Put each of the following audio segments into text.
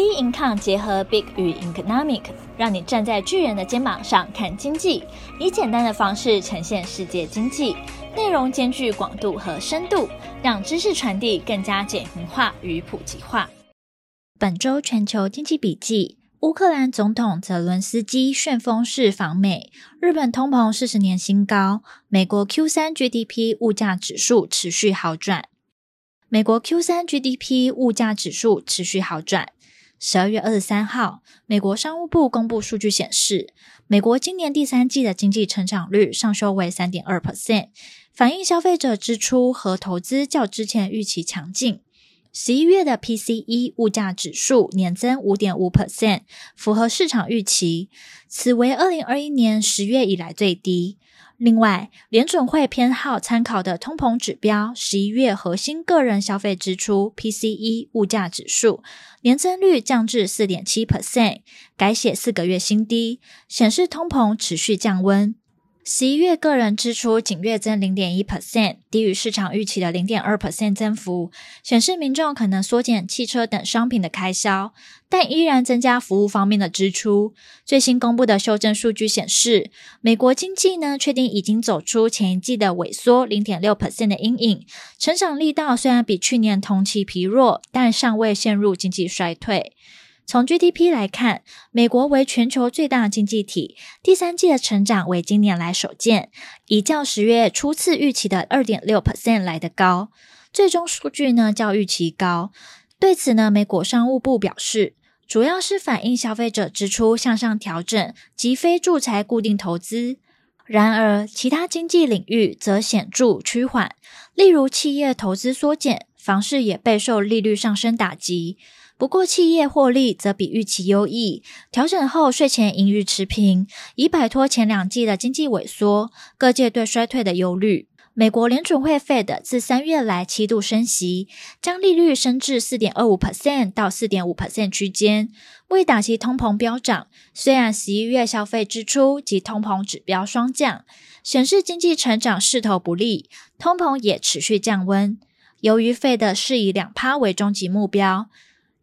B Income 结合 Big 与 Economic，让你站在巨人的肩膀上看经济，以简单的方式呈现世界经济，内容兼具广度和深度，让知识传递更加简明化与普及化。本周全球经济笔记：乌克兰总统泽伦斯基旋风式访美，日本通膨四十年新高，美国 Q3 GDP 物价指数持续好转。美国 Q3 GDP 物价指数持续好转。十二月二十三号，美国商务部公布数据显示，美国今年第三季的经济成长率上修为三点二 percent，反映消费者支出和投资较之前预期强劲。十一月的 PCE 物价指数年增五点五 percent，符合市场预期，此为二零二一年十月以来最低。另外，联准会偏好参考的通膨指标，十一月核心个人消费支出 （PCE） 物价指数年增率降至四点七 percent，改写四个月新低，显示通膨持续降温。十一月个人支出仅月增零点一 percent，低于市场预期的零点二 percent 增幅，显示民众可能缩减汽车等商品的开销，但依然增加服务方面的支出。最新公布的修正数据显示，美国经济呢确定已经走出前一季的萎缩零点六 percent 的阴影，成长力道虽然比去年同期疲弱，但尚未陷入经济衰退。从 GDP 来看，美国为全球最大经济体，第三季的成长为今年来首见，已较十月初次预期的二点六 percent 来得高。最终数据呢较预期高。对此呢，美国商务部表示，主要是反映消费者支出向上调整及非住宅固定投资。然而，其他经济领域则显著趋缓，例如企业投资缩减，房市也备受利率上升打击。不过，企业获利则比预期优异，调整后税前盈余持平，以摆脱前两季的经济萎缩。各界对衰退的忧虑。美国联准会 Fed 自三月来七度升息，将利率升至四点二五 percent 到四点五 percent 区间，为打击通膨飙涨。虽然十一月消费支出及通膨指标双降，显示经济成长势头不利，通膨也持续降温。由于 Fed 是以两趴为终极目标。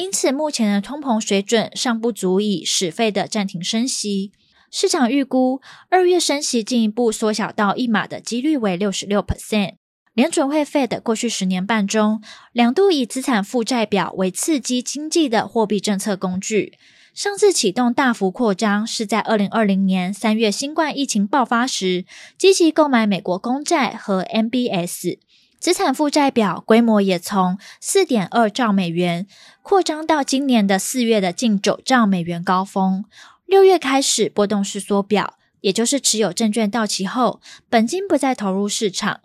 因此，目前的通膨水准尚不足以使费的暂停升息。市场预估二月升息进一步缩小到一码的几率为六十六 percent。联准会 Fed 过去十年半中，两度以资产负债表为刺激经济的货币政策工具。上次启动大幅扩张是在二零二零年三月新冠疫情爆发时，积极购买美国公债和 MBS。资产负债表规模也从四点二兆美元扩张到今年的四月的近九兆美元高峰。六月开始波动式缩表，也就是持有证券到期后，本金不再投入市场。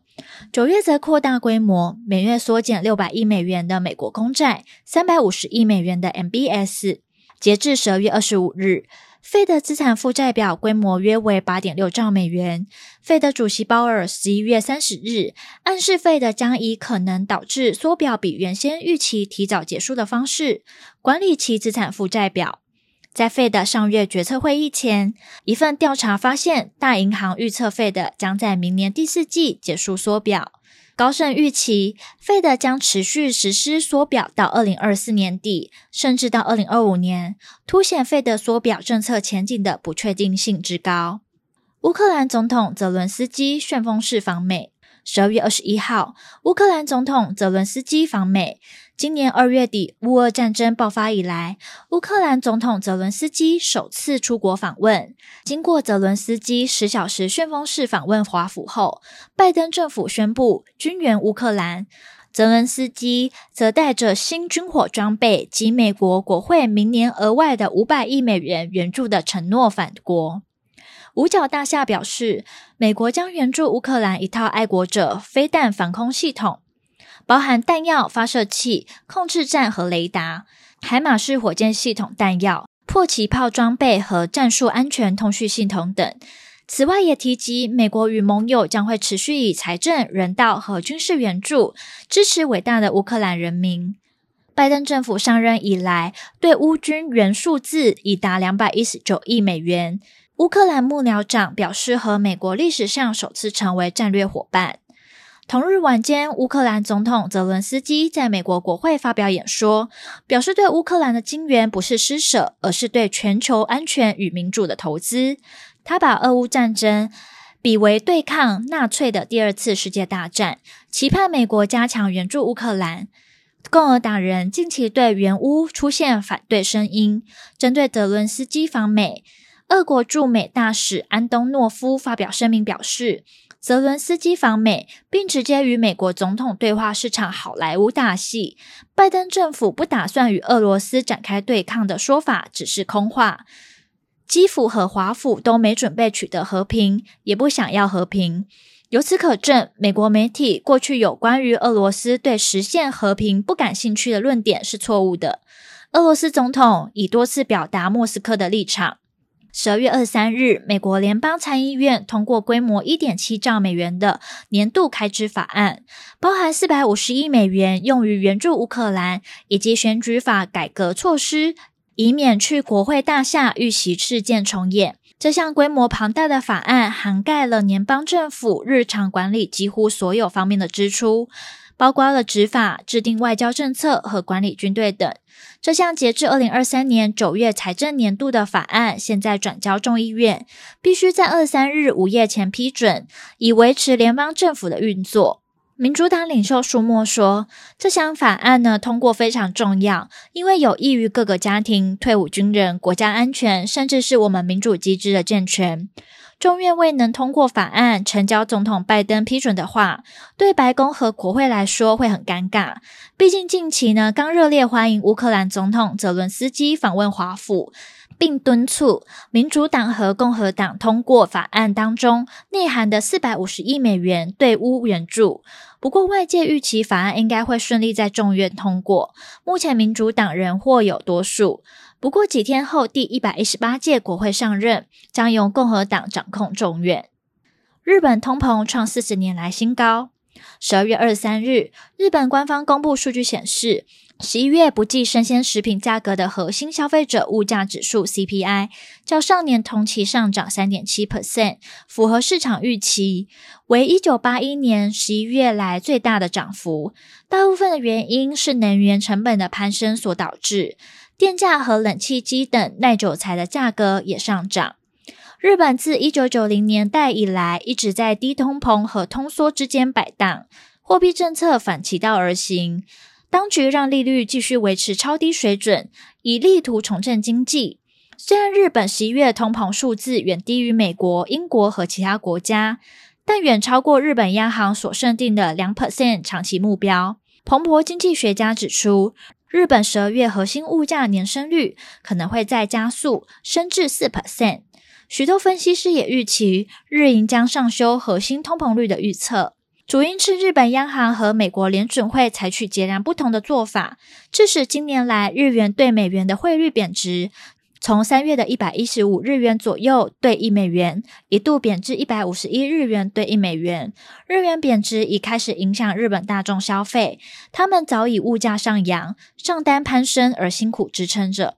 九月则扩大规模，每月缩减六百亿美元的美国公债，三百五十亿美元的 MBS。截至十二月二十五日。费德资产负债表规模约为八点六兆美元。费德主席鲍尔十一月三十日暗示，费德将以可能导致缩表比原先预期提早结束的方式管理其资产负债表。在费德上月决策会议前，一份调查发现，大银行预测费德将在明年第四季结束缩表。高盛预期费德将持续实施缩表到二零二四年底，甚至到二零二五年，凸显费德缩表政策前景的不确定性之高。乌克兰总统泽伦斯基旋风式访美。十二月二十一号，乌克兰总统泽伦斯基访美。今年二月底，乌俄战争爆发以来，乌克兰总统泽伦斯基首次出国访问。经过泽伦斯基十小时旋风式访问华府后，拜登政府宣布军援乌克兰。泽伦斯基则带着新军火装备及美国国会明年额外的五百亿美元援助的承诺返国。五角大厦表示，美国将援助乌克兰一套爱国者飞弹防空系统，包含弹药、发射器、控制站和雷达、海马式火箭系统弹药、迫击炮装备和战术安全通讯系统等。此外，也提及美国与盟友将会持续以财政、人道和军事援助支持伟大的乌克兰人民。拜登政府上任以来，对乌军援数字已达两百一十九亿美元。乌克兰幕僚长表示，和美国历史上首次成为战略伙伴。同日晚间，乌克兰总统泽伦斯基在美国国会发表演说，表示对乌克兰的金援不是施舍，而是对全球安全与民主的投资。他把俄乌战争比为对抗纳粹的第二次世界大战，期盼美国加强援助乌克兰。共和党人近期对援乌出现反对声音，针对泽伦斯基访美，俄国驻美大使安东诺夫发表声明表示。泽伦斯基访美，并直接与美国总统对话是场好莱坞大戏。拜登政府不打算与俄罗斯展开对抗的说法只是空话。基辅和华府都没准备取得和平，也不想要和平。由此可证，美国媒体过去有关于俄罗斯对实现和平不感兴趣的论点是错误的。俄罗斯总统已多次表达莫斯科的立场。十二月二十三日，美国联邦参议院通过规模一点七兆美元的年度开支法案，包含四百五十亿美元用于援助乌克兰，以及选举法改革措施，以免去国会大厦遇袭事件重演。这项规模庞大的法案涵盖了联邦政府日常管理几乎所有方面的支出。包括了执法、制定外交政策和管理军队等。这项截至二零二三年九月财政年度的法案，现在转交众议院，必须在二三日午夜前批准，以维持联邦政府的运作。民主党领袖舒默说：“这项法案呢，通过非常重要，因为有益于各个家庭、退伍军人、国家安全，甚至是我们民主机制的健全。”众院未能通过法案，呈交总统拜登批准的话，对白宫和国会来说会很尴尬。毕竟近期呢，刚热烈欢迎乌克兰总统泽伦斯基访问华府，并敦促民主党和共和党通过法案当中内含的四百五十亿美元对乌援助。不过，外界预期法案应该会顺利在众院通过。目前民主党人或有多数。不过几天后，第一百一十八届国会上任，将由共和党掌控众院。日本通膨创四十年来新高。十二月二十三日，日本官方公布数据显示，十一月不计生鲜食品价格的核心消费者物价指数 CPI，较上年同期上涨三点七 percent，符合市场预期，为一九八一年十一月来最大的涨幅。大部分的原因是能源成本的攀升所导致。电价和冷气机等耐久材的价格也上涨。日本自一九九零年代以来一直在低通膨和通缩之间摆荡，货币政策反其道而行，当局让利率继续维持超低水准，以力图重振经济。虽然日本十一月通膨数字远低于美国、英国和其他国家，但远超过日本央行所设定的两 percent 长期目标。彭博经济学家指出，日本十二月核心物价年升率可能会再加速升至四 percent。许多分析师也预期日银将上修核心通膨率的预测，主因是日本央行和美国联准会采取截然不同的做法，致使今年来日元对美元的汇率贬值。从三月的一百一十五日元左右兑一美元，一度贬至一百五十一日元兑一美元。日元贬值已开始影响日本大众消费，他们早已物价上扬，账单攀升而辛苦支撑着。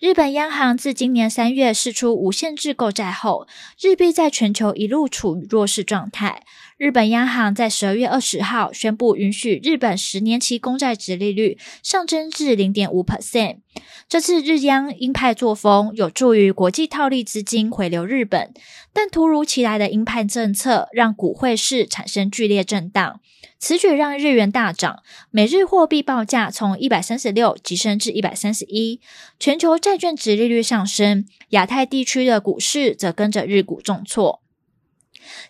日本央行自今年三月释出无限制购债后，日币在全球一路处于弱势状态。日本央行在十二月二十号宣布，允许日本十年期公债殖利率上升至零点五 percent。这次日央鹰派作风有助于国际套利资金回流日本，但突如其来的鹰派政策让股汇市产生剧烈震荡。此举让日元大涨，每日货币报价从一百三十六急升至一百三十一。全球债券殖利率上升，亚太地区的股市则跟着日股重挫。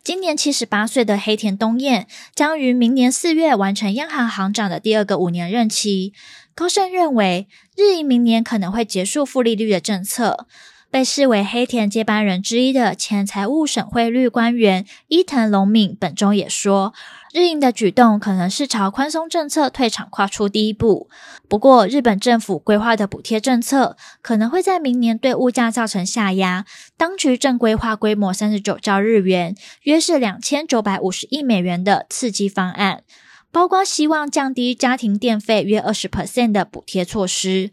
今年七十八岁的黑田东彦将于明年四月完成央行行长的第二个五年任期。高盛认为，日银明年可能会结束负利率的政策。被视为黑田接班人之一的前财务省汇率官员伊藤隆敏本周也说，日银的举动可能是朝宽松政策退场跨出第一步。不过，日本政府规划的补贴政策可能会在明年对物价造成下压。当局正规划规模三十九兆日元，约是两千九百五十亿美元的刺激方案，包括希望降低家庭电费约二十 percent 的补贴措施。